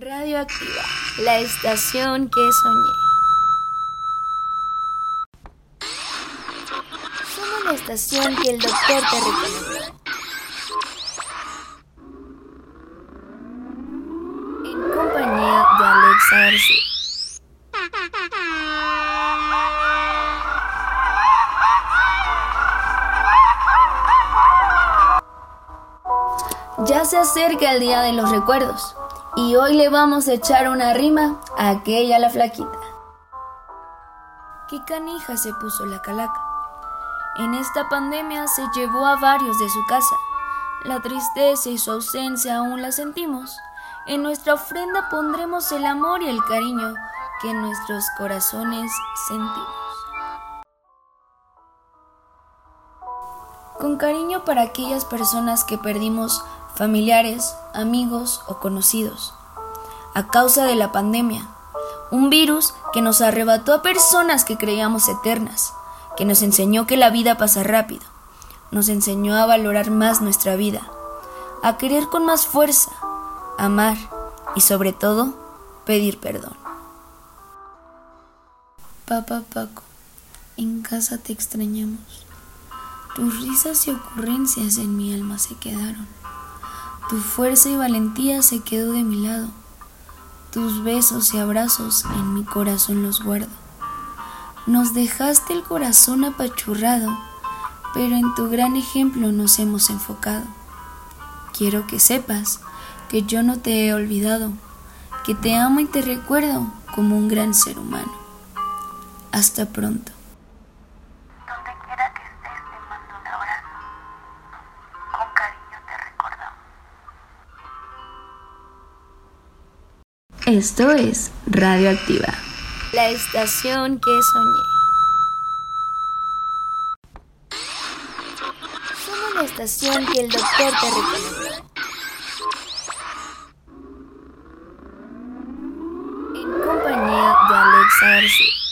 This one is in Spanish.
Radioactiva, la estación que soñé. Somos la estación que el doctor te recomendó. En compañía de Alexa García. Ya se acerca el día de los recuerdos y hoy le vamos a echar una rima a aquella la flaquita. Qué canija se puso la calaca. En esta pandemia se llevó a varios de su casa. La tristeza y su ausencia aún la sentimos. En nuestra ofrenda pondremos el amor y el cariño que en nuestros corazones sentimos. Con cariño para aquellas personas que perdimos familiares, amigos o conocidos. A causa de la pandemia, un virus que nos arrebató a personas que creíamos eternas, que nos enseñó que la vida pasa rápido, nos enseñó a valorar más nuestra vida, a querer con más fuerza, amar y sobre todo pedir perdón. Papá Paco, en casa te extrañamos. Tus risas y ocurrencias en mi alma se quedaron. Tu fuerza y valentía se quedó de mi lado. Tus besos y abrazos en mi corazón los guardo. Nos dejaste el corazón apachurrado, pero en tu gran ejemplo nos hemos enfocado. Quiero que sepas que yo no te he olvidado, que te amo y te recuerdo como un gran ser humano. Hasta pronto. Esto es Radioactiva, la estación que soñé. Somos la estación que el doctor te recomendó. En compañía de Alexa García.